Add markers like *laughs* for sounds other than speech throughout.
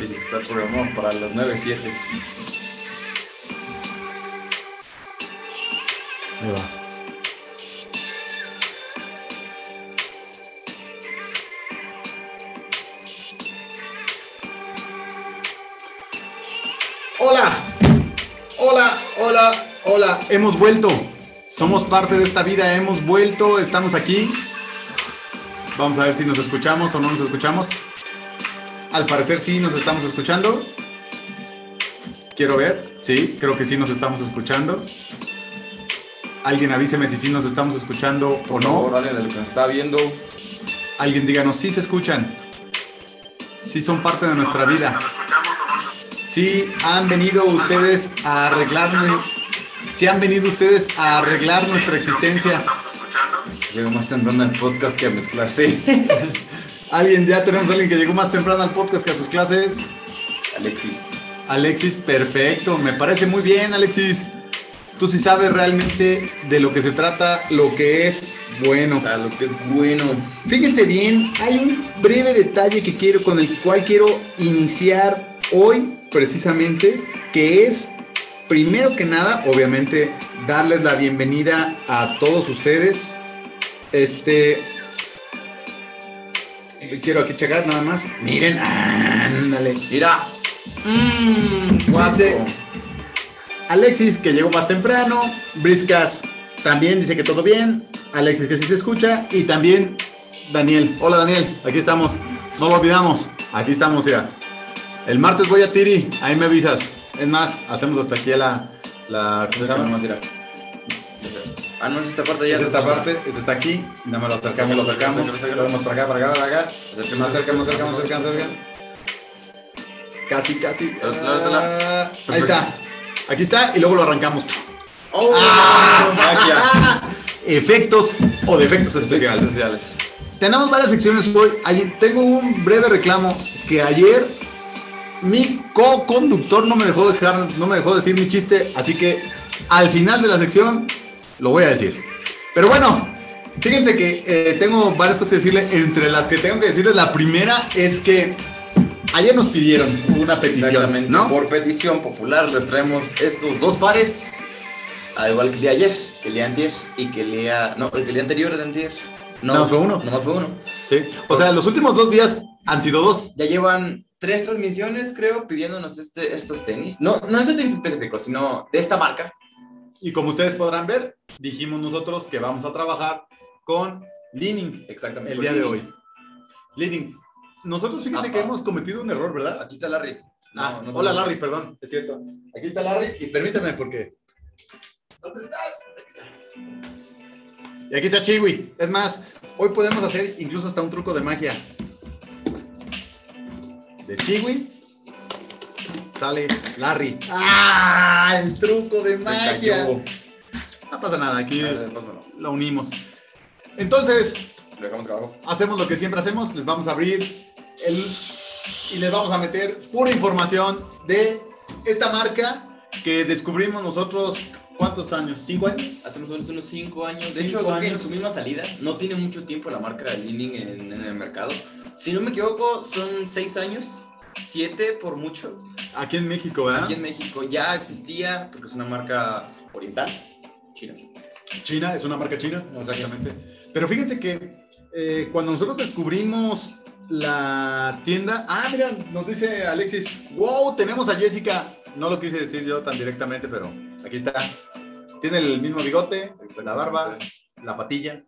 Dice que está programado para las 9.07. Ahí va. Hola, hola, hola, hola, hemos vuelto. Somos parte de esta vida, hemos vuelto, estamos aquí. Vamos a ver si nos escuchamos o no nos escuchamos. Al parecer sí nos estamos escuchando. Quiero ver, sí, creo que sí nos estamos escuchando. Alguien avíseme si sí nos estamos escuchando o Por favor, no. alguien de lo que nos está viendo. Alguien díganos si se escuchan. Si son parte de nuestra vida. Si han venido ustedes a arreglarme. Si han venido ustedes a arreglar nuestra existencia. Llegó más temprano al podcast que a. Alguien, ya tenemos a alguien que llegó más temprano al podcast que a sus clases. Alexis. Alexis, perfecto. Me parece muy bien, Alexis. Tú sí sabes realmente de lo que se trata, lo que es bueno. O sea, lo que es bueno. Fíjense bien, hay un breve detalle que quiero, con el cual quiero iniciar hoy, precisamente, que es, primero que nada, obviamente, darles la bienvenida a todos ustedes. Este. Quiero aquí checar nada más. Miren, ándale. Mira. Mmm, Dice Alexis, que llegó más temprano. Briscas también dice que todo bien. Alexis, que sí se escucha. Y también Daniel. Hola, Daniel. Aquí estamos. No lo olvidamos. Aquí estamos ya. El martes voy a Tiri. Ahí me avisas. Es más, hacemos hasta aquí la. la ¿Cómo se llama? Ah, no, es esta parte ya. Es esta parte, este está aquí. Nada más lo acercamos, lo acercamos. Lo vemos para acá, para acá, para acá. Más cerca, más cerca, más cerca, más cerca. Casi, casi. Ah, ahí está. Aquí está y luego lo arrancamos. ¡Oh! ¡Ah! magia! *laughs* Efectos o defectos especiales. especiales. Tenemos varias secciones hoy. Tengo un breve reclamo que ayer mi co-conductor no me dejó dejar, no me dejó decir mi chiste, así que al final de la sección lo voy a decir. Pero bueno, fíjense que eh, tengo varias cosas que decirle. Entre las que tengo que decirles, la primera es que ayer nos pidieron una petición. ¿no? Por petición popular les traemos estos dos pares. Al igual que el de ayer, que el de antier y que el día... No, el día anterior de antier. No, fue uno. Nomás fue uno. Sí. O sea, los últimos dos días han sido dos. Ya llevan tres transmisiones, creo, pidiéndonos este, estos tenis. No, no estos tenis específicos, sino de esta marca. Y como ustedes podrán ver, dijimos nosotros que vamos a trabajar con Leaning Exactamente. el día de hoy. Leaning. Nosotros fíjense Ajá. que hemos cometido un error, ¿verdad? Aquí está Larry. Ah, no hola Larry, perdón, es cierto. Aquí está Larry y permítame porque... ¿Dónde estás? Aquí está. Y aquí está Chiwi. Es más, hoy podemos hacer incluso hasta un truco de magia. De Chiwi sale Larry. ¡Ah! El truco de Se magia. cayó. No pasa nada, aquí no. lo unimos. Entonces, Lo hacemos lo que siempre hacemos, les vamos a abrir el y les vamos a meter pura información de esta marca que descubrimos nosotros, ¿cuántos años? ¿Cinco años? Hace más o menos unos 5 años. De Cinco hecho, creo que en su misma salida. No tiene mucho tiempo la marca de Leaning en, en el mercado. Si no me equivoco, son 6 años. 7 por mucho. Aquí en México, ¿verdad? Aquí en México ya existía, porque es una marca oriental, china. China, es una marca china, exactamente. Pero fíjense que eh, cuando nosotros descubrimos la tienda, ah, mira, nos dice Alexis, wow, tenemos a Jessica. No lo quise decir yo tan directamente, pero aquí está. Tiene el mismo bigote, la barba, la patilla.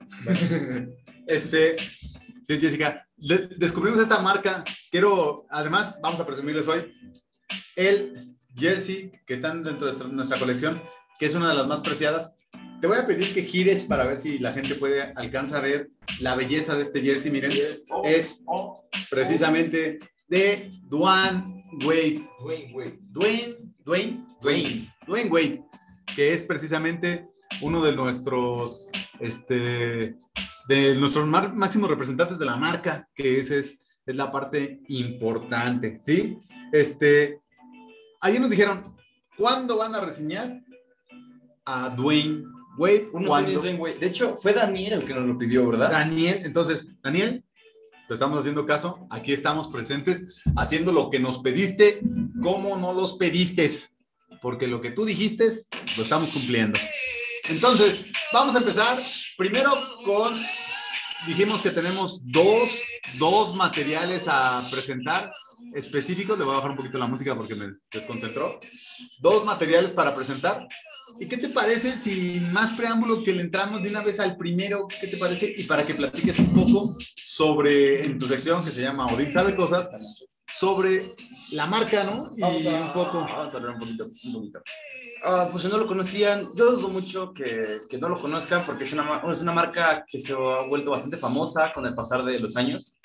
*laughs* este, sí, Jessica. De- descubrimos esta marca. Quiero, además, vamos a presumirles hoy el jersey que están dentro de nuestra- colección, que es una de las más preciadas. Te voy a pedir que gires para ver si la gente puede alcanza a ver la belleza de este jersey. Miren, es precisamente de Dwayne Wade. Dwayne, güey. Dwayne, Dwayne, Dwayne. Dwayne Wade, que es precisamente uno de nuestros, este, de nuestros máximos representantes de la marca, que esa es, es la parte importante, ¿sí? Este, ayer nos dijeron, ¿cuándo van a reseñar a Dwayne Wade? Güey. De hecho, fue Daniel el que nos lo pidió, ¿verdad? Daniel, entonces, Daniel, te estamos haciendo caso, aquí estamos presentes, haciendo lo que nos pediste, como no los pediste, porque lo que tú dijiste, lo estamos cumpliendo. Entonces, vamos a empezar primero con, dijimos que tenemos dos, dos materiales a presentar específicos, le voy a bajar un poquito la música porque me desconcentró, dos materiales para presentar. ¿Y qué te parece, sin más preámbulo, que le entramos de una vez al primero? ¿Qué te parece? Y para que platiques un poco sobre, en tu sección que se llama Odín sabe cosas, sobre la marca, ¿no? Y un poco. Vamos a hablar un poquito. Un poquito. Ah, pues si no lo conocían, yo dudo mucho que, que no lo conozcan porque es una, es una, marca que se ha vuelto bastante famosa con el pasar de los años.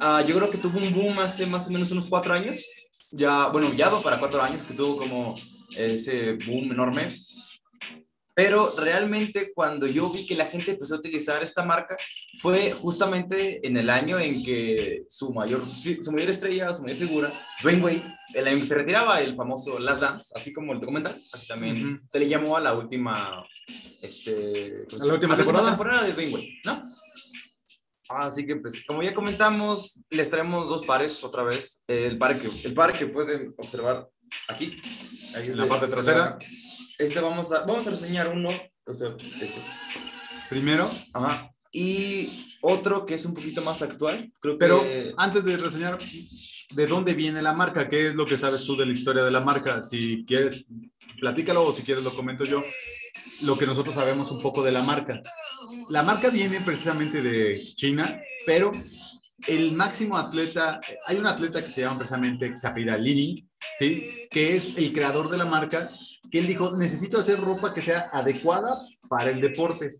Uh, yo creo que tuvo un boom hace más o menos unos cuatro años. Ya, bueno, ya va para cuatro años que tuvo como ese boom enorme. Pero realmente cuando yo vi que la gente empezó a utilizar esta marca fue justamente en el año en que su mayor, su mayor estrella, su mayor figura, Dwayne Wade, se retiraba, el famoso Last Dance, así como el documental, así también se le llamó a la última, este, pues, la última temporada? temporada de Dwayne Wade, ¿no? Así que, pues, como ya comentamos, les traemos dos pares otra vez. El par que, el par que pueden observar aquí, en la parte trasera. Este vamos a, vamos a reseñar uno, o sea, este. Primero. Ajá. Y otro que es un poquito más actual. Creo Pero antes de reseñar, ¿de dónde viene la marca? ¿Qué es lo que sabes tú de la historia de la marca? Si quieres, platícalo o si quieres lo comento yo. Lo que nosotros sabemos un poco de la marca. La marca viene precisamente de China, pero el máximo atleta, hay un atleta que se llama precisamente Xapira Lining, ¿sí? que es el creador de la marca que él dijo, necesito hacer ropa que sea adecuada para el deporte.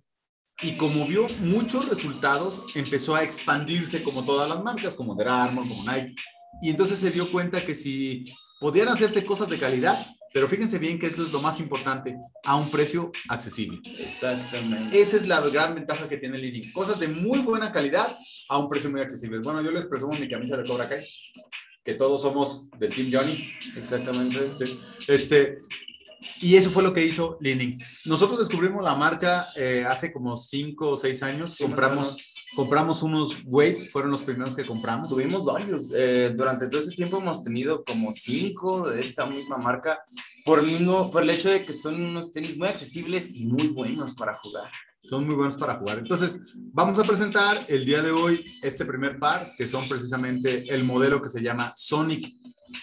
Y como vio muchos resultados, empezó a expandirse como todas las marcas, como The Armour, como Nike. Y entonces se dio cuenta que si podían hacerse cosas de calidad, pero fíjense bien que esto es lo más importante, a un precio accesible. Exactamente. Esa es la gran ventaja que tiene Lini. Cosas de muy buena calidad a un precio muy accesible. Bueno, yo les presumo mi camisa de Cobra Kai, que todos somos del Team Johnny. Exactamente. Este, y eso fue lo que hizo Lining. Nosotros descubrimos la marca eh, hace como 5 o 6 años. compramos, compramos unos Wade, fueron los primeros que compramos. Tuvimos varios. Eh, durante todo ese tiempo hemos tenido como 5 de esta misma marca por el, mismo, por el hecho de que son unos tenis muy accesibles y muy buenos para jugar. Son muy buenos para jugar. Entonces, vamos a presentar el día de hoy este primer par, que son precisamente el modelo que se llama Sonic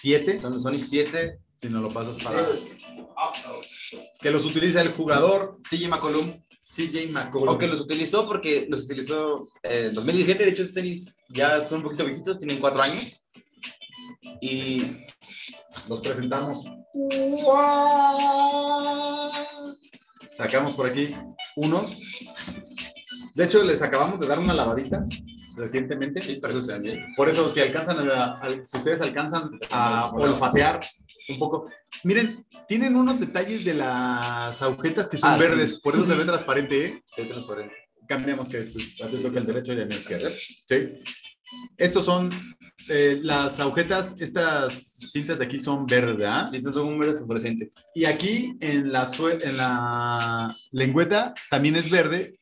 7. Son los Sonic 7 si no lo pasas para... Que los utiliza el jugador CJ McCollum. CJ McCollum. O que los utilizó porque los utilizó en 2017. De hecho, estos tenis ya son un poquito viejitos, tienen cuatro años. Y los presentamos. Sacamos por aquí unos. De hecho, les acabamos de dar una lavadita recientemente. Sí, por eso, por eso si alcanzan si ustedes alcanzan a olfatear un poco. Miren, tienen unos detalles de las agujetas que son ah, verdes, por eso se ve transparente, ¿eh? Sí, transparente. Cambiamos que haces lo que el derecho y el izquierdo. Sí. Estos son eh, las agujetas, estas cintas de aquí son verdes, ¿ah? Sí, estas son un verde fluorescente. Y aquí en la, en la lengüeta también es verde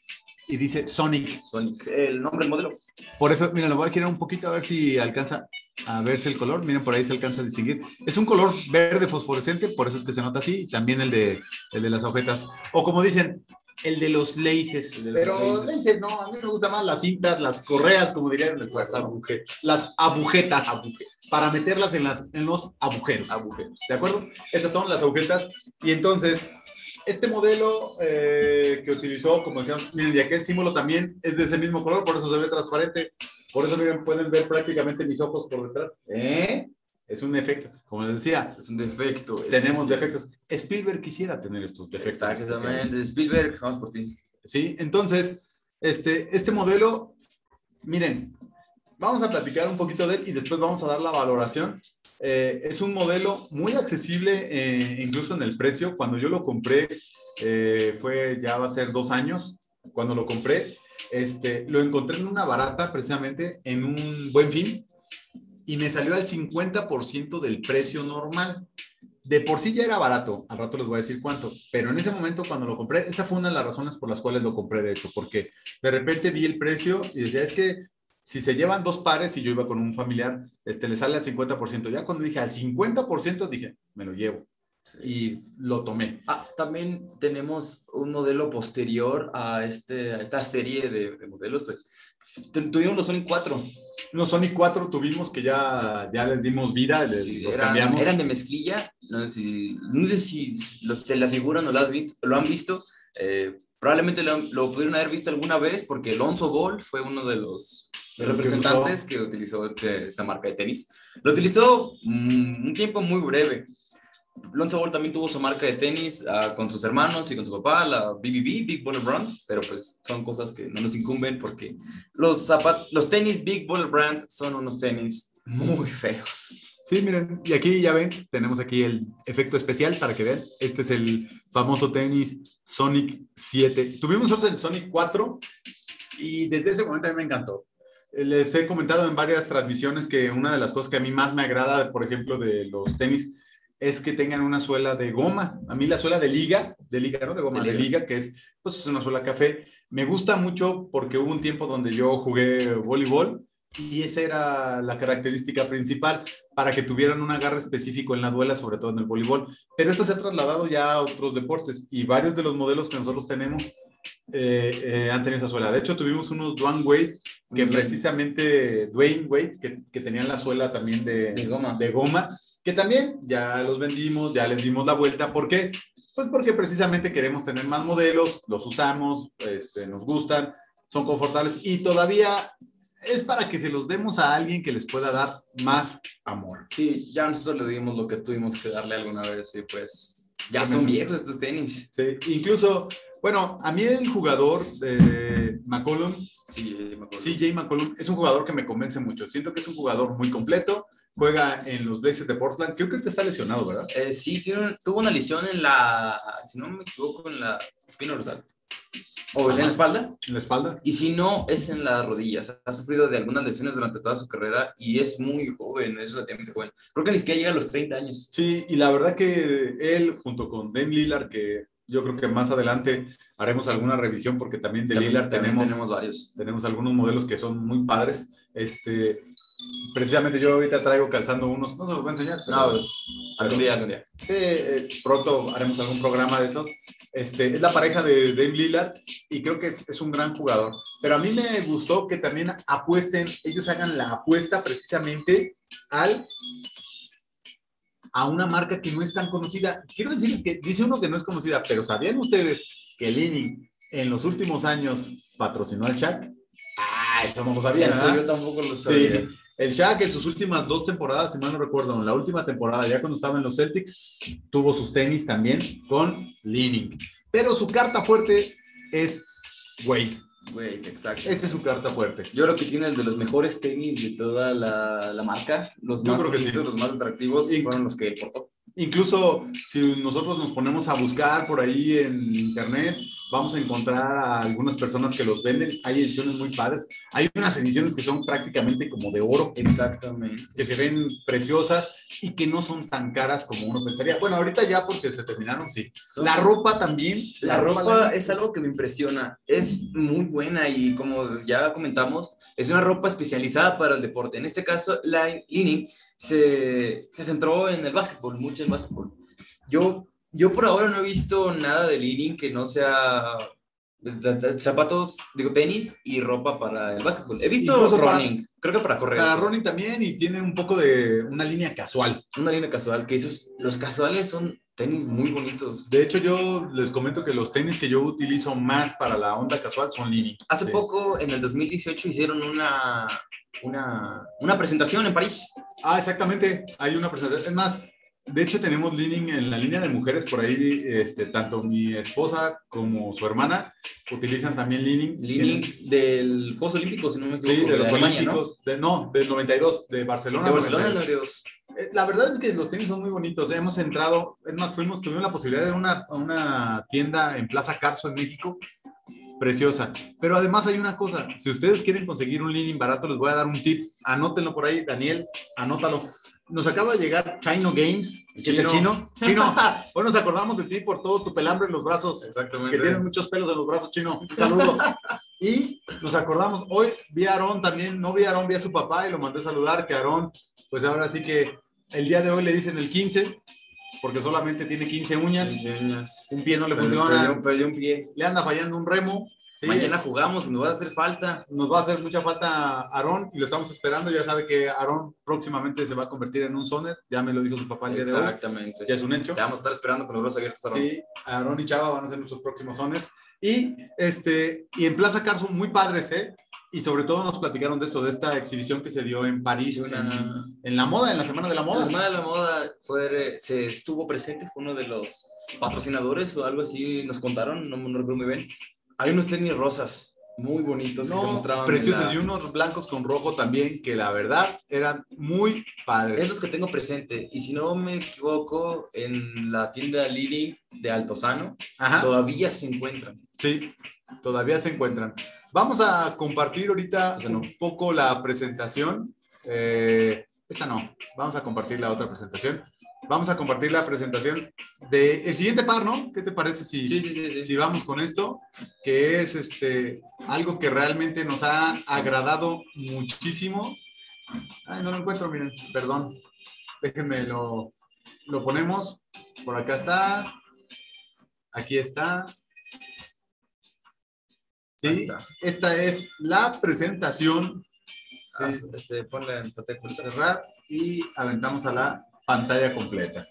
y dice Sonic. Sonic, el nombre del modelo. Por eso, mira, lo voy a girar un poquito a ver si alcanza a verse el color. Miren, por ahí se alcanza a distinguir. Es un color verde fosforescente, por eso es que se nota así. Y también el de, el de las agujetas. O como dicen, el de los laces. Pero laces. no, a mí me gustan más las cintas, las correas, como dirían, las, agujetas. Las agujetas, para meterlas en, las, en los agujeros. agujeros. ¿De acuerdo? Esas son las agujetas. Y entonces, este modelo eh, que utilizó, como decíamos, miren, y aquel símbolo también es de ese mismo color, por eso se ve transparente. Por eso, miren, pueden ver prácticamente mis ojos por detrás. ¿Eh? Es un defecto, como les decía. Es un defecto. Tenemos defectos. Spielberg quisiera tener estos defectos. Exactamente. Spielberg, vamos por ti. Sí, entonces, este, este modelo, miren, vamos a platicar un poquito de él y después vamos a dar la valoración. Eh, es un modelo muy accesible, eh, incluso en el precio. Cuando yo lo compré, eh, fue ya va a ser dos años, cuando lo compré, este, lo encontré en una barata, precisamente en un buen fin, y me salió al 50% del precio normal. De por sí ya era barato, al rato les voy a decir cuánto, pero en ese momento cuando lo compré, esa fue una de las razones por las cuales lo compré, de hecho, porque de repente vi el precio y decía, es que si se llevan dos pares y yo iba con un familiar, este, le sale al 50%. Ya cuando dije al 50%, dije, me lo llevo. Y lo tomé. Ah, también tenemos un modelo posterior a, este, a esta serie de, modelos, pues tuvimos los Sonic 4. Los Sonic 4 tuvimos que ya, ya les dimos vida, les, los eran, cambiamos. Eran de mezclilla, no sé si, no sé si los, se la figuran o visto, lo han visto. Eh, probablemente lo, lo, pudieron haber visto alguna vez porque Alonso Ball fue uno de los representantes que, utilizó este, esta marca de tenis. Lo utilizó mm, un tiempo muy breve. Lonzo Ball también tuvo su marca de tenis uh, con sus hermanos y con su papá, la BBB, Big Baller Brand, pero pues son cosas que no nos incumben porque los, zapat los tenis Big Baller Brand son unos tenis muy feos. Sí, miren, y aquí ya ven, tenemos aquí el efecto especial para que vean. Este es el famoso tenis Sonic 7. Tuvimos otro el Sonic 4 y desde ese momento a mí me encantó les he comentado en varias transmisiones que una de las cosas que a mí más me agrada, por ejemplo, de los tenis, es que tengan una suela de goma. A mí la suela de liga, de liga, ¿no? De goma, de liga, que es, pues es una suela café. Me gusta mucho porque hubo un tiempo donde yo jugué voleibol y esa era la característica principal para que tuvieran un agarre específico en la duela, sobre todo en el voleibol. Pero esto se ha trasladado ya a otros deportes y varios de los modelos que nosotros tenemos eh, eh, han tenido esa suela. De hecho, tuvimos unos Dwayne Wade, que precisamente Dwayne Wade, que, que, tenían la suela también de, goma. de goma, que también ya los vendimos, ya les dimos la vuelta. ¿Por qué? Pues porque precisamente queremos tener más modelos, los usamos, este, nos gustan, son confortables y todavía es para que se los demos a alguien que les pueda dar más amor. Sí, ya nosotros le dimos lo que tuvimos que darle alguna vez y pues ya son viejos estos tenis. Sí, incluso bueno, a mí el jugador de McCollum, CJ McCollum, es un jugador que me convence mucho. Siento que es un jugador muy completo, juega en los Blazers de Portland. Creo que está lesionado, ¿verdad? Eh, sí, tuvo una lesión en la, si no me equivoco, en la espina dorsal. ¿O en la espalda? En la espalda. Y si no, es en las rodillas. Ha sufrido de algunas lesiones durante toda su carrera y es muy joven, es relativamente joven. Creo que ni siquiera llega a los 30 años. Sí, y la verdad que él, junto con Dame Lillard, que yo creo que más adelante haremos alguna revisión porque también de Lillard tenemos, tenemos varios. Tenemos algunos modelos que son muy padres. Este, precisamente yo ahorita traigo calzando unos, no se los voy a enseñar. Pero, no, pues, algún día, algún día. Sí, eh, pronto haremos algún programa de esos. Este, es la pareja de Dave Lillard y creo que es, es, un gran jugador. Pero a mí me gustó que también apuesten, ellos hagan la apuesta precisamente al a una marca que no es tan conocida. Quiero decirles que dice uno que no es conocida, pero ¿sabían ustedes que Lenin en los últimos años patrocinó al Shaq? Ah, eso no lo sabía. Eso yo tampoco lo sabía. Sí. El Shaq en sus últimas dos temporadas, si mal no recuerdo, en la última temporada, ya cuando estaba en los Celtics, tuvo sus tenis también con Leaning. Pero su carta fuerte es Wade. Güey, exacto. Esa es su carta fuerte. Yo creo que tiene el de los mejores tenis de toda la, la marca. Los más los más atractivos y fueron los que portó. Incluso si nosotros nos ponemos a buscar por ahí en internet, vamos a encontrar a algunas personas que los venden. Hay ediciones muy padres. Hay unas ediciones que son prácticamente como de oro. Exactamente. Que se ven preciosas y que no son tan caras como uno pensaría. Bueno, ahorita ya porque se terminaron, sí. La ropa también. La, ropa, es algo que me impresiona. Es muy buena y como ya comentamos, es una ropa especializada para el deporte. En este caso, la Leaning se, se centró en el básquetbol, mucho en básquetbol. Yo, yo por ahora no he visto nada de Leaning que no sea zapatos, digo, tenis y ropa para el básquetbol. He visto running, creo que para correr. Para running también y tiene un poco de una línea casual. Una línea casual, que esos, los casuales son tenis muy bonitos. De hecho, yo les comento que los tenis que yo utilizo más para la onda casual son Lini. Hace poco, en el 2018, hicieron una, una, una presentación en París. Ah, exactamente. Hay una presentación. Es más, de hecho, tenemos Leaning en la línea de mujeres por ahí, este, tanto mi esposa como su hermana utilizan también Leaning. Leaning del Juegos Olímpicos, si no me equivoco. Sí, de, los Olímpicos, ¿no? del 92, de Barcelona. De Barcelona del 92. Eh, la verdad es que los tenis son muy bonitos. Hemos entrado, es más, fuimos, tuvimos la posibilidad de una, una tienda en Plaza Carso en México preciosa. Pero además hay una cosa, si ustedes quieren conseguir un Leaning barato, les voy a dar un tip. Anótenlo por ahí, Daniel, anótalo nos acaba de llegar Chino Games, chino. chino. *laughs* Chino, hoy nos acordamos de ti por todo tu pelambre en los brazos. Exactamente. Que tienes muchos pelos en los brazos, chino. Un saludo. Y nos acordamos, hoy vi a Aarón también, no vi a Aarón, vi a su papá y lo mandé a saludar, que Aarón, pues ahora sí que el día de hoy le dicen el 15, porque solamente tiene 15 uñas. 15 uñas. Un pie no le funciona, perdió- perdió un pie. le anda fallando un remo. Sí, Mañana jugamos y nos va a hacer falta. nos va a hacer mucha falta Aarón y lo estamos esperando. Ya sabe que Aarón próximamente se va a convertir en un soner, ya me lo dijo su papá el día de hoy, Exactamente. ya es un hecho. Ya vamos a estar esperando con los brazos abiertos. Aaron. Sí, Aarón y Chava van a ser nuestros próximos soners. Y, este, y en Plaza Carso, muy padres, ¿eh? Y sobre todo nos platicaron de esto, de esta exhibición que se dio en París, Una- en, en la moda, en la Semana de la La Moda. Semana de la Moda fue, se estuvo presente, fue uno de los patrocinadores o algo así, nos contaron, no, no recuerdo muy bien. Hay unos tenis rosas muy bonitos que se mostraban. preciosos la- y unos blancos con rojo también, que la verdad eran muy padres. Es los que tengo presente. Y si no me equivoco, en la tienda Living de Altozano Ajá. todavía se encuentran. Sí, todavía se encuentran. Vamos a compartir ahorita no. un poco la presentación. Eh, esta no, vamos a compartir la otra presentación. Vamos a compartir la presentación del el siguiente par, ¿no? ¿Qué te parece si, Sí, sí, sí. sí. si vamos con esto? Que es este, algo que realmente nos ha agradado muchísimo. Ay, no lo encuentro, miren, perdón. Déjenme lo, lo ponemos. Por acá está. Aquí está. Sí, está. esta es la presentación. Ah, Sí, este, ponle en cerrar y aventamos a la pantalla completa.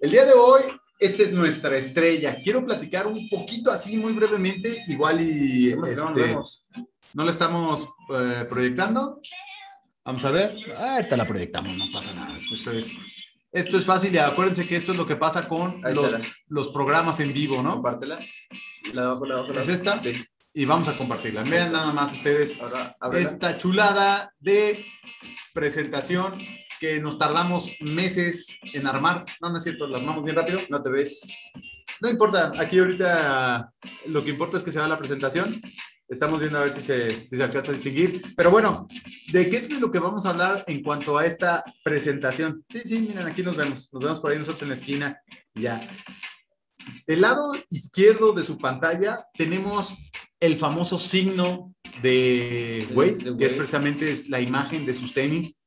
El día de hoy, esta es nuestra estrella. Quiero platicar un poquito así, muy brevemente, igual y este, no la estamos eh, proyectando. Vamos a ver. Ah, Ahorita la proyectamos, no pasa nada. Esto es, esto es fácil y acuérdense que esto es lo que pasa con los, los programas en vivo, ¿no? Compártela. La de abajo, la de abajo. la ¿Es esta? Sí. Y vamos a compartirla. Vean nada más ustedes Ahora, esta chulada de presentación que nos tardamos meses en armar. No, no es cierto, la armamos bien rápido. No te ves. No importa, aquí ahorita lo que importa es que se va la presentación. Estamos viendo a ver si se, si se alcanza a distinguir. Pero bueno, ¿de qué es lo que vamos a hablar en cuanto a esta presentación? Sí, sí, miren, aquí nos vemos. Nos vemos por ahí nosotros en la esquina. Ya. Del lado izquierdo de su pantalla tenemos el famoso signo de De- Wade, de que es precisamente la imagen de sus tenis.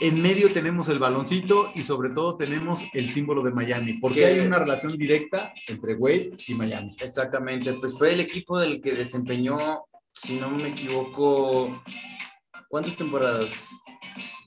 En medio tenemos el baloncito y sobre todo tenemos el símbolo de Miami, porque Que- hay una relación directa entre Wade y Miami. Exactamente, pues fue el equipo del que desempeñó, si no me equivoco, ¿cuántas temporadas?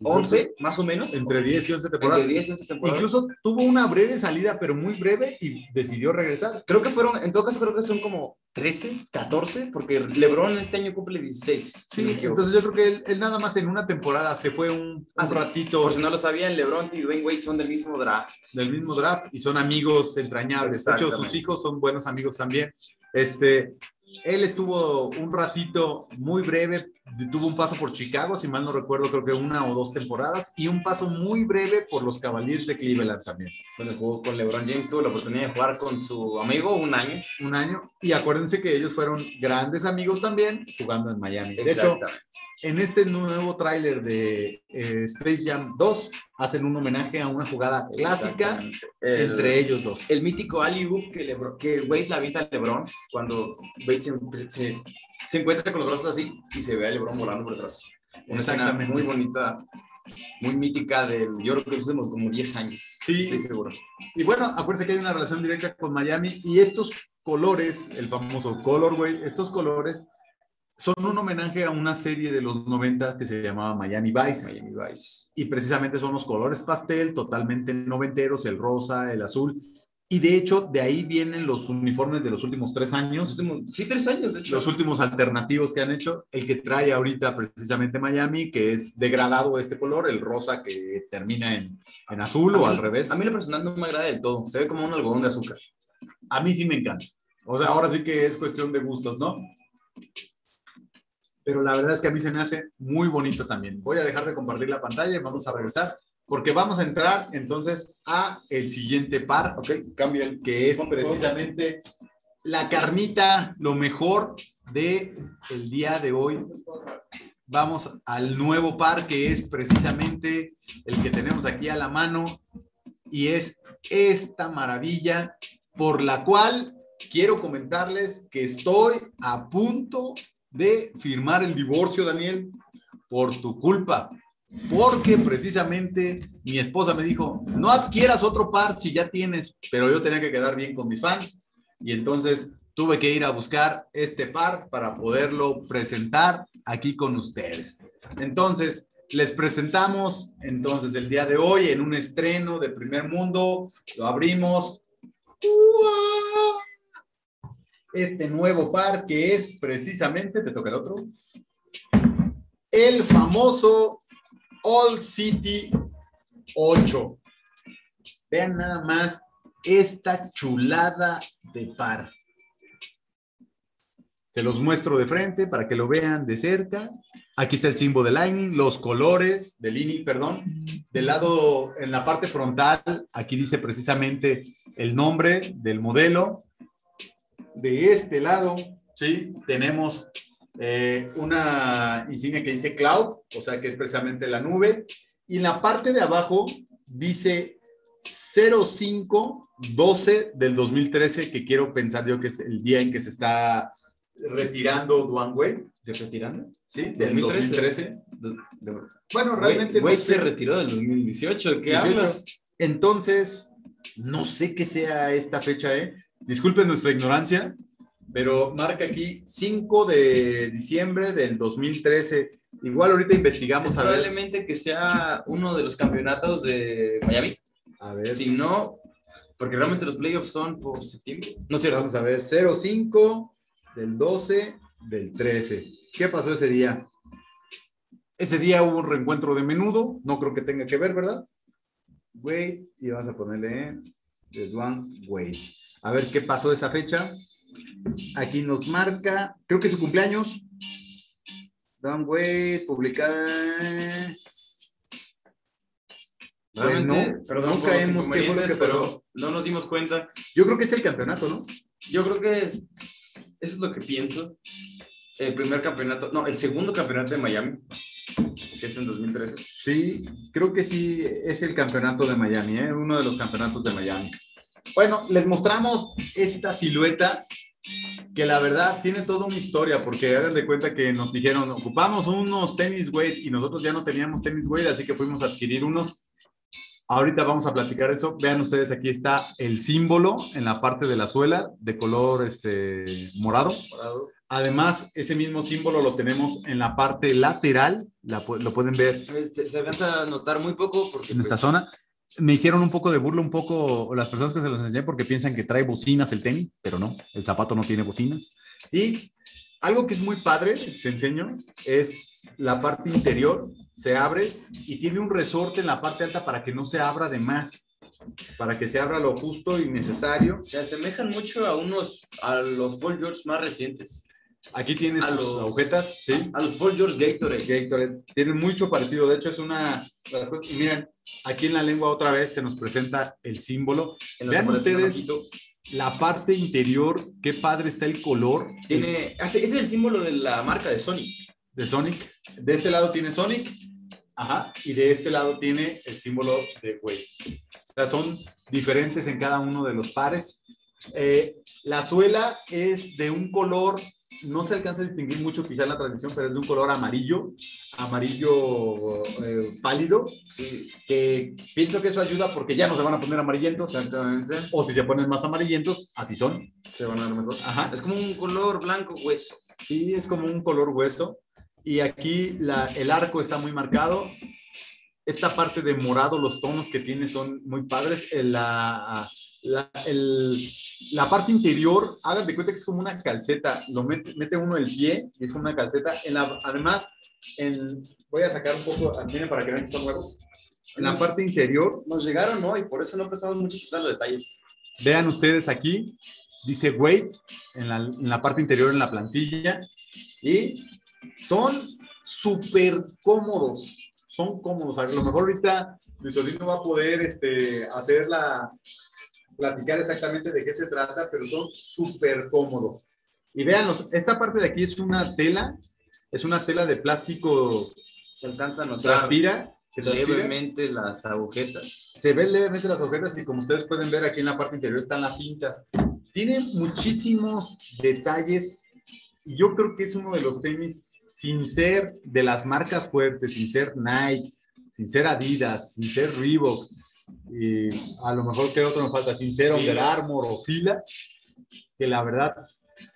11, más o menos. Entre 10 y 11 temporadas. Entre 10 y 11 temporadas. Incluso tuvo una breve salida, pero muy breve, y decidió regresar. Creo que fueron, en todo caso creo que son como 13, 14, porque LeBron este año cumple 16. si no me Sí, equivoco. entonces yo creo que él, él nada más en una temporada se fue un, un Ah, sí. ratito Por si no lo sabían, LeBron y Dwayne Wade son del mismo draft. del mismo draft y son amigos entrañables. De hecho, sus hijos son buenos amigos también. Este, él estuvo un ratito muy breve, tuvo un paso por Chicago, si mal no recuerdo, creo que una o dos temporadas, y un paso muy breve por los Cavaliers de Cleveland también. Cuando jugó con LeBron James, tuvo la oportunidad de jugar con su amigo un año. Un año. Y acuérdense que ellos fueron grandes amigos también jugando en Miami. De hecho, en este nuevo tráiler de eh, Space Jam 2, hacen un homenaje a una jugada clásica. El- entre ellos dos. el mítico alley-oop que, Lebron- que Wade la avienta a LeBron cuando Wade se, se- se encuentra con los brazos así y se ve a LeBron volando por atrás. Una escena muy bonita, muy mítica del, yo creo que últimos como 10 años. Sí. Estoy seguro. Y bueno, acuérdense que hay una relación directa con Miami y estos colores, el famoso colorway, estos colores son un homenaje a una serie de los 90 que se llamaba Miami Vice. Miami Vice. Y precisamente son los colores pastel, totalmente noventeros, el rosa, el azul. Y de hecho, de ahí vienen los uniformes de los últimos tres años, sí, tres años, de hecho. los últimos alternativos que han hecho. El que trae ahorita precisamente Miami, que es degradado este color, el rosa que termina en, en azul o A mí- al revés. A mí lo personal no me agrada del todo. Se ve como un algodón de azúcar. A mí sí me encanta. O sea, ahora sí que es cuestión de gustos, ¿no? Pero la verdad es que a mí se me hace muy bonito también. Voy a dejar de compartir la pantalla y vamos a regresar porque vamos a entrar entonces a el siguiente par, Ok, cambio el. que es precisamente la carnita, lo mejor de el día de hoy. Vamos al nuevo par que es precisamente el que tenemos aquí a la mano y es esta maravilla por la cual quiero comentarles que estoy a punto de firmar el divorcio, Daniel, por tu culpa. Porque precisamente mi esposa me dijo, no adquieras otro par si ya tienes, pero yo tenía que quedar bien con mis fans. Y entonces tuve que ir a buscar este par para poderlo presentar aquí con ustedes. Entonces, les presentamos entonces el día de hoy en un estreno de primer mundo. Lo abrimos. Este nuevo par que es precisamente, te toca el otro, el famoso All City 8. Vean nada más esta chulada de par. Se los muestro de frente para que lo vean de cerca. Aquí está el símbolo de Lightning, los colores de Lightning, perdón. Del lado, en la parte frontal, aquí dice precisamente el nombre del modelo. De este lado, sí, tenemos eh, una insignia que dice Cloud, o sea que es precisamente la nube. Y en la parte de abajo dice 0512 del 2013, que quiero pensar yo que es el día en que se está retirando Duane Wade. ¿De retirando? Sí, del 2013. Bueno, realmente. Wade, se retiró del 2018. ¿De qué hablas? Entonces, no sé qué sea esta fecha, ¿eh? Disculpen nuestra ignorancia, pero marca aquí 5 de diciembre del 2013. Igual ahorita investigamos a Probablemente que sea uno de los campeonatos de Miami. A ver. Si no, porque realmente los playoffs son por septiembre. No sé, vamos a ver. 05 del 12 del 13. ¿Qué pasó ese día? Ese día hubo un reencuentro de menudo, no creo que tenga que ver, ¿verdad? Wade, y vas a ponerle de Juan Wade. A ver qué pasó esa fecha. Aquí nos marca, creo que es su cumpleaños. Juan Wade, publicada. Realmente, perdón, nunca hemos qué fue lo que pasó. no nos dimos cuenta. Yo creo que es el campeonato, ¿no? Yo creo que es, eso es lo que pienso. El primer campeonato, no, el segundo campeonato de Miami, que es en 2013. Sí, creo que sí es el campeonato de Miami, ¿eh? uno de los campeonatos de Miami. Bueno, les mostramos esta silueta que la verdad tiene toda una historia, porque hagan de cuenta que nos dijeron, ocupamos unos tenis Wade y nosotros ya no teníamos tenis Wade, así que fuimos a adquirir unos Ahorita vamos a platicar eso. Vean ustedes, aquí está el símbolo en la parte de la suela de color este, morado. Además, ese mismo símbolo lo tenemos en la parte lateral. lo pueden ver. Se, alcanza a notar muy poco. Porque, en esta pues, zona. Me hicieron un poco de burla, un poco las personas que se los enseñé porque piensan que trae bocinas el tenis, pero no, el zapato no tiene bocinas. Y algo que es muy padre, te enseño, es la parte interior se abre y tiene un resorte en la parte alta para que no se abra de más, para que se abra lo justo y necesario. Se asemejan mucho a unos, a los Paul George más recientes. Aquí tienes a los agujetas, ¿sí? A los Paul George Gatorade. Gatorade. Tienen mucho parecido. De hecho, es una. Y miren, aquí en la lengua otra vez se nos presenta el símbolo. Vean ustedes la parte interior, qué padre está el color. Tiene. Este es el símbolo de la marca de Sony de Sonic. De este lado tiene Sonic, ajá, y de este lado tiene el símbolo de Wade. O sea, son diferentes en cada uno de los pares. Eh, la suela es de un color, no se alcanza a distinguir mucho quizá en la transmisión, pero es de un color amarillo, amarillo eh, pálido, sí, que pienso que eso ayuda porque ya no se van a poner amarillentos. Exactamente. O si se ponen más amarillentos, así son. Se van a ver mejor. Ajá. Es como un color blanco hueso. Sí, es como un color hueso y aquí la, el arco está muy marcado. Esta parte de morado, los tonos que tiene son muy padres. La, la, el, la parte interior, hagan de cuenta que es como una calceta. Lo mete, mete uno el pie y es como una calceta. En la, además, en, voy a sacar un poco, miren para que vean que son nuevos. En la parte interior. Nos llegaron, ¿no? Y por eso no prestamos mucho a los detalles. Vean ustedes aquí, dice weight en la, en la parte interior en la plantilla. Y son súper cómodos, son cómodos. A lo mejor ahorita Luis no va a poder este, hacerla, platicar exactamente de qué se trata, pero son súper cómodos. Y véanlos, esta parte de aquí es una tela, es una tela de plástico. Se alcanza a notar. Transpira. Se levemente las agujetas. Se ven levemente las agujetas y como ustedes pueden ver aquí en la parte interior están las cintas. Tienen muchísimos detalles Y yo creo que es uno de los tenis, sin ser de las marcas fuertes, sin ser Nike, sin ser Adidas, sin ser Reebok, y a lo mejor que otro nos falta, sin ser Under Armour o Fila, que la verdad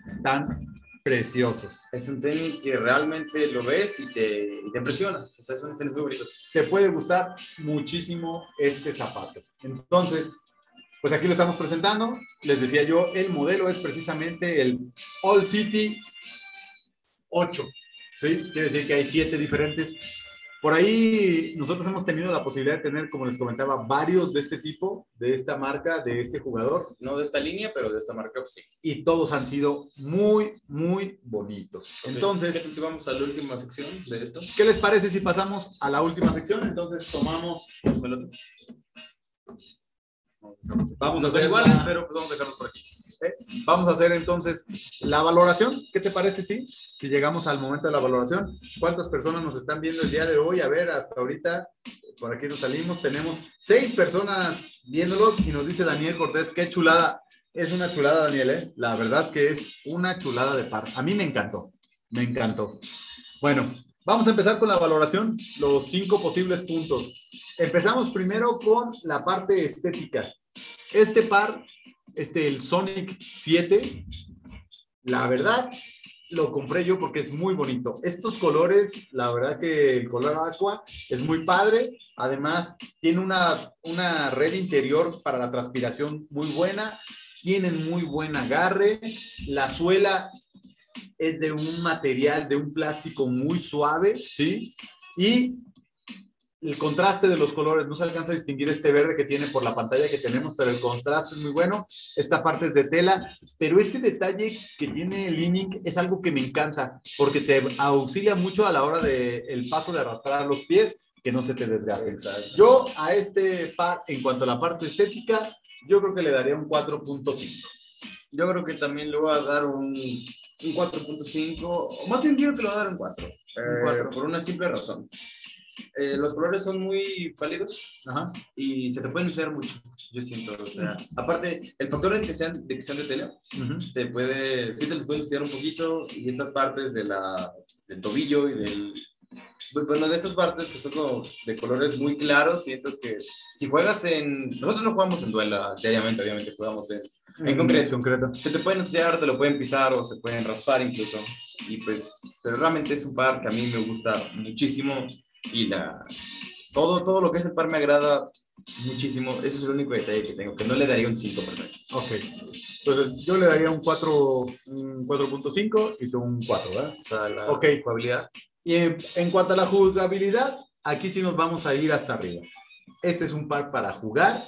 están preciosos. Es un tenis que realmente lo ves y te, y te impresiona. O sea, son tenis muy bonitos. Te puede gustar muchísimo este zapato. Entonces, pues aquí lo estamos presentando. Les decía yo, el modelo es precisamente el All City 8. ¿sí? Quiere decir que hay siete diferentes por ahí nosotros hemos tenido la posibilidad de tener, como les comentaba, varios de este tipo, de esta marca, de este jugador. No de esta línea, pero de esta marca, pues sí. Y todos han sido muy, muy bonitos. Entonces, ¿qué vamos a la última sección de esto? ¿Qué les parece si pasamos a la última sección? Entonces tomamos... Vamos a hacer iguales, pero pues vamos a dejarlos por aquí. Vamos a hacer entonces la valoración. ¿Qué te parece si, si llegamos al momento de la valoración? ¿Cuántas personas nos están viendo el día de hoy? A ver, hasta ahorita, por aquí nos salimos, tenemos seis personas viéndolos y nos dice Daniel Cortés, qué chulada. Es una chulada, Daniel, ¿eh? La verdad que es una chulada de par. A mí me encantó, me encantó. Bueno, vamos a empezar con la valoración, los cinco posibles puntos. Empezamos primero con la parte estética. Este par este, el Sonic 7, la verdad, lo compré yo porque es muy bonito. Estos colores, la verdad que el color aqua es muy padre. Además, tiene una, una red interior para la transpiración muy buena. Tienen muy buen agarre. La suela es de un material, de un plástico muy suave, ¿sí? Y el contraste de los colores, no se alcanza a distinguir este verde que tiene por la pantalla que tenemos, pero el contraste es muy bueno. Esta parte es de tela, pero este detalle que tiene el Leaning es algo que me encanta, porque te auxilia mucho a la hora del el paso de arrastrar los pies, que no se te desgasten. Yo a este par, en cuanto a la parte estética, yo creo que le daría un 4.5. Yo creo que también le voy a dar un, 4.5, o más bien quiero que lo voy a dar un 4, 4. Eh, por una simple razón. Eh, los colores son muy pálidos y se te pueden usar mucho, yo siento. O sea, aparte, el factor de que sean de, que sean de tela, te puede, sí te les puede ensuciar un poquito y estas partes de la, del tobillo y del... Bueno, de estas partes que son como de colores muy claros, siento que si juegas en... Nosotros no jugamos en duela diariamente, obviamente jugamos en, en concreto. concreto. Se te pueden ensuciar, te lo pueden pisar o se pueden raspar incluso. Y pues, pero realmente es un par que a mí me gusta muchísimo y la, todo, todo lo que es el par me agrada muchísimo. Ese es el único detalle que tengo, que no le daría un 5 Ok. Entonces, yo le daría un 4.5 y tú un 4, ¿verdad? O sea, la okay. jugabilidad. Y en, en, cuanto a la jugabilidad, aquí sí nos vamos a ir hasta arriba. Este es un par para jugar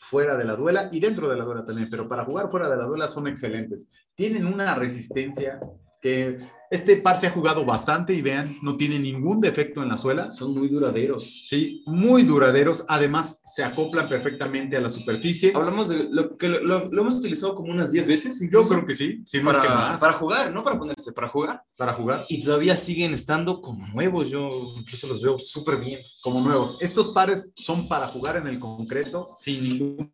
fuera de la duela y dentro de la duela también, pero para jugar fuera de la duela son excelentes. Tienen una resistencia que este par se ha jugado bastante y vean, no tiene ningún defecto en la suela. Son muy duraderos. Sí, muy duraderos. Además, se acoplan perfectamente a la superficie. Hablamos de lo que lo, hemos utilizado como unas 10 veces. Yo creo que sí. para, para jugar, no para ponerse, para jugar. Para jugar. Y todavía siguen estando como nuevos. Yo incluso los veo súper bien. Como nuevos. Estos pares son para jugar en el concreto sin ningún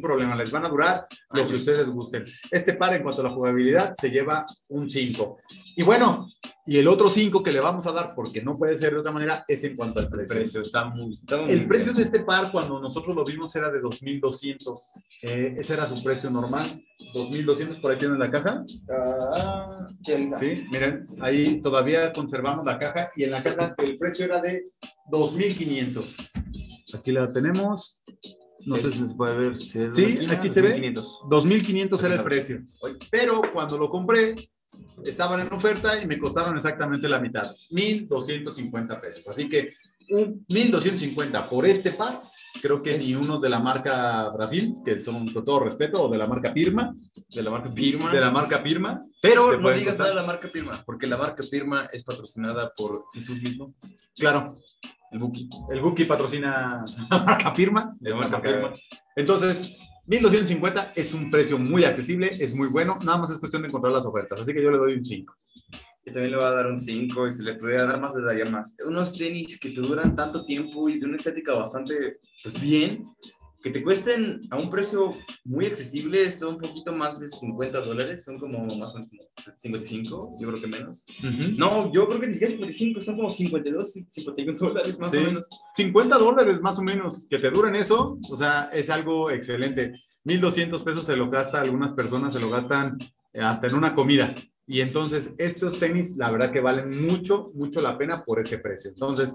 problema, les van a durar lo que ustedes gusten. Este par en cuanto a la jugabilidad se lleva un 5. Y bueno, y el otro 5 que le vamos a dar, porque no puede ser de otra manera, es en cuanto al precio. está muy, el precio de este par cuando nosotros lo vimos era de 2.200. Eh, ese era su precio normal. 2.200 por aquí en la caja. Ah, sí, miren, ahí todavía conservamos la caja y en la caja el precio era de 2.500. Aquí la tenemos. No sé si se puede ver. Si es sí, aquí se ve. 2.500 era el precio. Pero cuando lo compré, estaban en oferta y me costaron exactamente la mitad. 1.250 pesos. Así que un 1.250 por este par. Creo que ni uno de la marca Brasil, que son con todo respeto, o de la marca Pirma. De la marca Pirma. De la marca Pirma. Pero no digas nada de la marca Pirma, porque la marca Pirma es patrocinada por Jesús mismo. Claro. El Buki. El Buki patrocina *laughs* la marca Firma. marca Firma. Entonces, 1250 es un precio muy accesible, es muy bueno, nada más es cuestión de encontrar las ofertas, así que yo le doy un 5. Yo también le voy a dar un 5 y si le pudiera dar más, le daría más. Unos tenis que te duran tanto tiempo y de una estética bastante, pues bien, que te cuesten a un precio muy accesible, son un poquito más de 50 dólares, son como más o menos 55, yo creo que menos. No, yo creo que ni siquiera 55, son como 52, 51 dólares más o menos. 50 dólares más o menos, que te duren eso, o sea, es algo excelente. 1.200 pesos se lo gasta algunas personas, se lo gastan hasta en una comida. Y entonces estos tenis, la verdad que valen mucho, mucho la pena por ese precio. Entonces,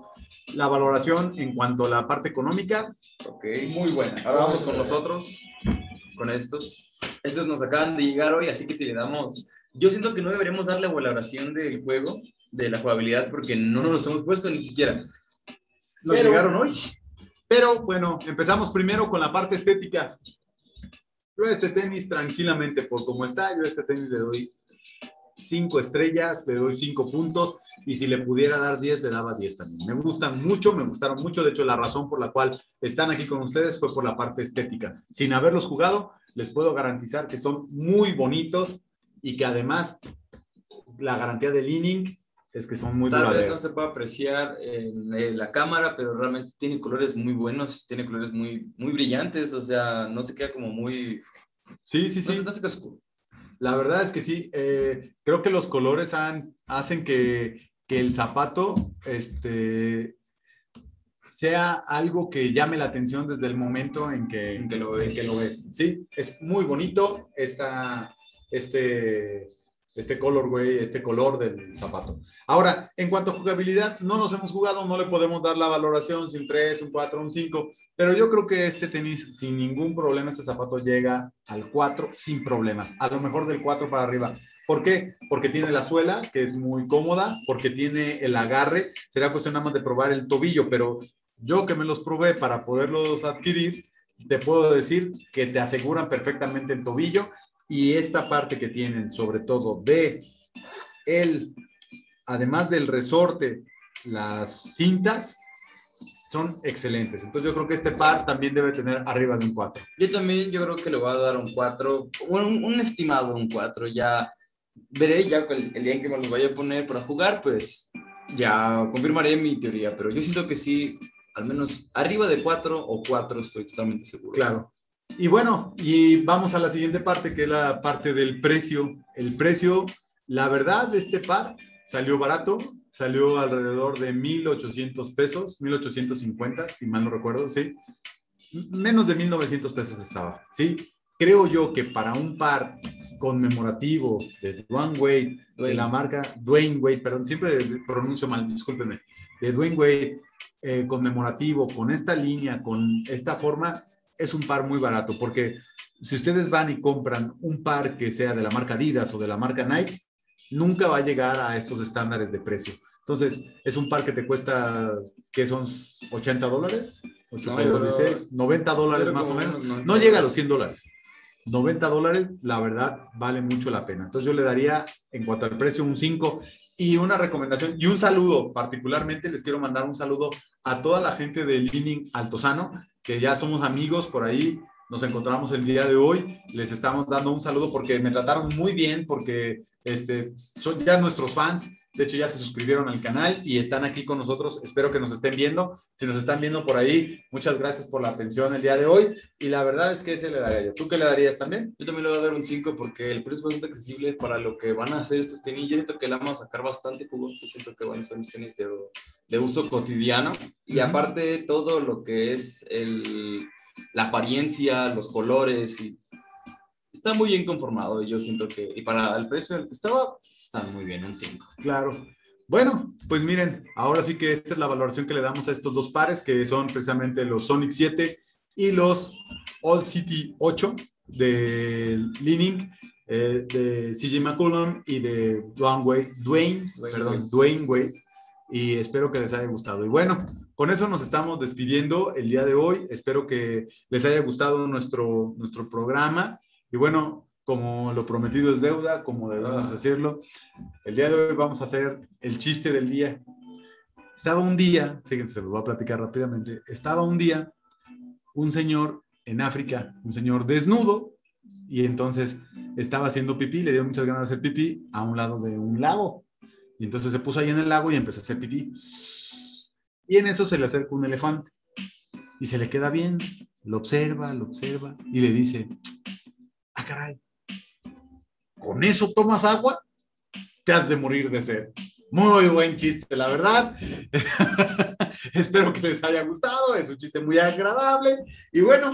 la valoración en cuanto a la parte económica, ok, muy buena. Ahora vamos con nosotros, con estos. Estos nos acaban de llegar hoy, así que si le damos, yo siento que no deberíamos darle valoración del juego, de la jugabilidad, porque no nos los hemos puesto ni siquiera. Nos llegaron hoy. Pero bueno, empezamos primero con la parte estética. Yo este tenis tranquilamente, por como está, yo este tenis le doy cinco estrellas, le doy cinco puntos y si le pudiera dar 10, le daba 10 también. Me gustan mucho, me gustaron mucho. De hecho, la razón por la cual están aquí con ustedes fue por la parte estética. Sin haberlos jugado, les puedo garantizar que son muy bonitos y que además la garantía de leaning es que son muy Tal vez no se puede apreciar en, la cámara, pero realmente tiene colores muy buenos, tiene colores muy, muy brillantes, o sea, no se queda como muy... Sí, sí, sí. No, se queda oscuro. La verdad es que sí, eh, creo que los colores hacen que, el zapato este, sea algo que llame la atención desde el momento en que, en lo, ves. que lo ves. Sí, es muy bonito esta, este este color, güey, este color del zapato. Ahora, en cuanto a jugabilidad, no nos hemos jugado, no le podemos dar la valoración, si un 3, un 4, un 5, pero yo creo que este tenis, sin ningún problema, este zapato llega al 4 sin problemas, a lo mejor del 4 para arriba. ¿Por qué? Porque tiene la suela, que es muy cómoda, porque tiene el agarre, será cuestión nada más de probar el tobillo, pero yo que me los probé para poderlos adquirir, te puedo decir que te aseguran perfectamente el tobillo y esta parte que tienen, sobre todo de el, además del resorte, las cintas, son excelentes. Entonces yo creo que este par también debe tener arriba de un 4. Yo también, yo creo que le voy a dar un 4, un, un estimado un 4. Ya veré, ya el, el, día en que me los vaya a poner para jugar, pues ya confirmaré mi teoría. Pero yo siento que sí, al menos arriba de 4 o 4 estoy totalmente seguro. Claro. Y bueno, y vamos a la siguiente parte, que es la parte del precio. El precio, la verdad, de este par salió barato, salió alrededor de 1.800 pesos, 1.850, si mal no recuerdo, ¿sí? Menos de 1.900 pesos estaba, ¿sí? Creo yo que para un par conmemorativo de Dwayne Wade, de la marca Dwayne Wade, perdón, siempre pronuncio mal, discúlpenme, de Dwayne Wade, eh, conmemorativo, con esta línea, con esta forma, es un par muy barato, porque si ustedes van y compran un par que sea de la marca Adidas o de la marca Nike, nunca va a llegar a estos estándares de precio. Entonces, es un par que te cuesta, que son 80 dólares, 90 dólares más o menos. No llega a los 100 dólares. 90 dólares, la verdad, vale mucho la pena. Entonces, yo le daría, en cuanto al precio, un 5 y una recomendación y un saludo. Particularmente les quiero mandar un saludo a toda la gente de Leaning Altozano, que ya somos amigos por ahí, nos encontramos el día de hoy, les estamos dando un saludo porque me trataron muy bien, porque este, son ya nuestros fans, de hecho ya se suscribieron al canal y están aquí con nosotros, espero que nos estén viendo, si nos están viendo por ahí, muchas gracias por la atención el día de hoy. Y la verdad es que ese le daría yo. ¿Tú qué le darías también? Yo también le voy a dar un 5 porque el precio es bastante accesible para lo que van a hacer estos tenis, yo siento que le vamos a sacar bastante jugo, yo siento que van a ser unos tenis de de uso cotidiano. Y aparte todo lo que es el, la apariencia, los colores y está muy bien conformado y yo siento que y para el precio en el que estaba está muy bien un 5. Claro. Bueno, pues miren, ahora sí que esta es la valoración que le damos a estos dos pares que son precisamente los Sonic 7 y los All City 8 de Leaning eh, de CJ McCollum y de Dwayne Wade, Dwayne, perdón, Dwayne Wade y espero que les haya gustado. Y bueno, con eso nos estamos despidiendo el día de hoy. Espero que les haya gustado nuestro, nuestro programa. Y bueno, como lo prometido es deuda, como debemos decirlo, el día de hoy vamos a hacer el chiste del día. Estaba un día, fíjense, se lo voy a platicar rápidamente. Estaba un día un señor en África, un señor desnudo, y entonces estaba haciendo pipí, le dio muchas ganas de hacer pipí a un lado de un lago. Y entonces se puso ahí en el lago y empezó a hacer pipí. Y en eso se le acerca un elefante y se le queda bien. lo observa, lo observa y le dice, ah, caray, ¿con eso tomas agua? Te has de morir de sed. Muy buen chiste, la verdad. *laughs* Espero que les haya gustado. Es un chiste muy agradable. Y bueno,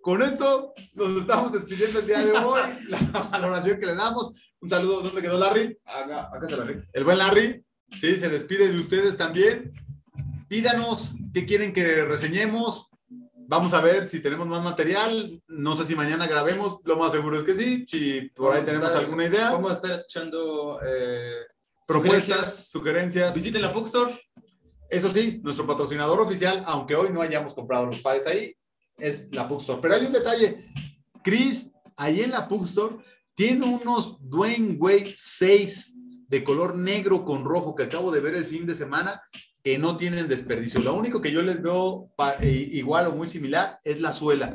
con esto nos estamos despidiendo el día de hoy. *laughs* La valoración que le damos. Un saludo. ¿Dónde quedó Larry? Acá, acá está Larry. El buen Larry. Sí, se despide de ustedes también. Pídanos qué quieren que reseñemos. Vamos a ver si tenemos más material. No sé si mañana grabemos. Lo más seguro es que sí. Si por ahí tenemos alguna idea. Vamos a estar escuchando eh, Propuestas, sugerencias. Visiten la Bookstore. Eso sí, nuestro patrocinador oficial, aunque hoy no hayamos comprado los pares ahí, es la Bookstore. Pero hay un detalle. Chris, ahí en la Bookstore, tiene unos Dwayne Wade 6 de color negro con rojo que acabo de ver el fin de semana que no tienen desperdicio. Lo único que yo les veo eh, igual o muy similar es la suela.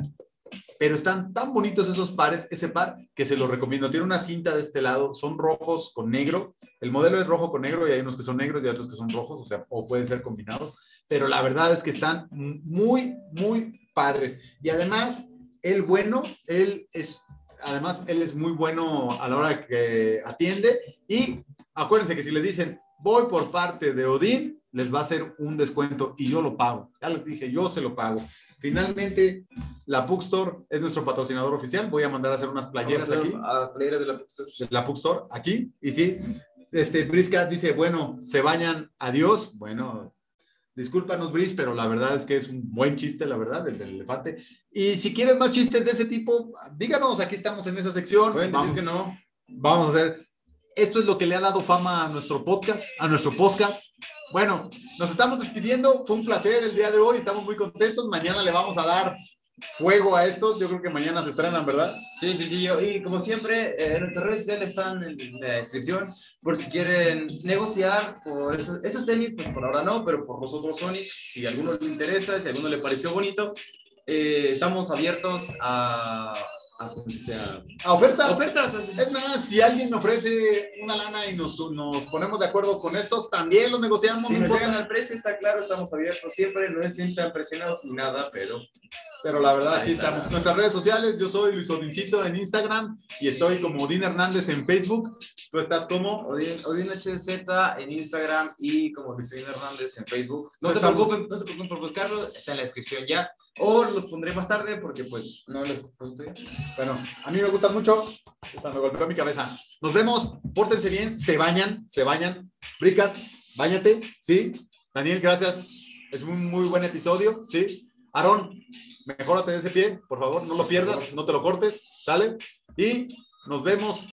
Pero están tan bonitos esos pares, ese par, que se los recomiendo. Tiene una cinta de este lado, son rojos con negro. El modelo es rojo con negro y hay unos que son negros y otros que son rojos, o sea, o pueden ser combinados. Pero la verdad es que están muy, muy padres. Y además, el bueno, él es, además, él es muy bueno a la hora que atiende. Y acuérdense que si le dicen, voy por parte de Odín, les va a hacer un descuento y yo lo pago. Ya les dije, yo se lo pago. Finalmente, la Puck Store es nuestro patrocinador oficial. Voy a mandar a hacer unas playeras a aquí. hacer, ah, playeras de la Puck Store. La Puck Store, aquí. Y sí, este, Briscat dice, bueno, se bañan, adiós. Bueno, discúlpanos, Bris, pero la verdad es que es un buen chiste, la verdad, el del elefante. Y si quieres más chistes de ese tipo, díganos, aquí estamos en esa sección. Pueden Vamos, decir que no. vamos a hacer. Esto es lo que le ha dado fama a nuestro podcast, a nuestro podcast. Bueno, nos estamos despidiendo. Fue un placer el día de hoy. Estamos muy contentos. Mañana le vamos a dar fuego a estos. Yo creo que mañana se estrenan, ¿verdad? Sí, sí, sí. Y como siempre, eh, nuestras redes sociales están en la descripción. Por si quieren negociar por estos tenis, pues por ahora no, pero por los otros Sonic, si a alguno le interesa, si a alguno le pareció bonito, eh, estamos abiertos a, a, ¿cómo se dice? A- A ofertas. ofertas. así. Es más, si alguien ofrece una lana y nos, nos ponemos de acuerdo con estos, también los negociamos. Si no nos llegan al precio, está claro, estamos abiertos siempre, no se sientan presionados ni nada, pero Pero la verdad, aquí está. estamos. Nuestras redes sociales, yo soy Luis Odincito en Instagram y estoy como Odín Hernández en Facebook. Tú estás como. Odin, Odin HZ en Instagram y como Luis Odín Hernández en Facebook. No se estamos. preocupen, no se preocupen por buscarlo, está en la descripción ya. O los pondré más tarde porque pues no puse ya. Bueno, a mí me gustan mucho. Esta me golpeó mi cabeza. Nos vemos, pórtense bien, se bañan, se bañan. Bricas, bañate, ¿sí? Daniel, gracias. Es un muy buen episodio, ¿sí? Aarón, mejórate de ese pie, por favor, no lo pierdas, no te lo cortes, ¿sale? Y nos vemos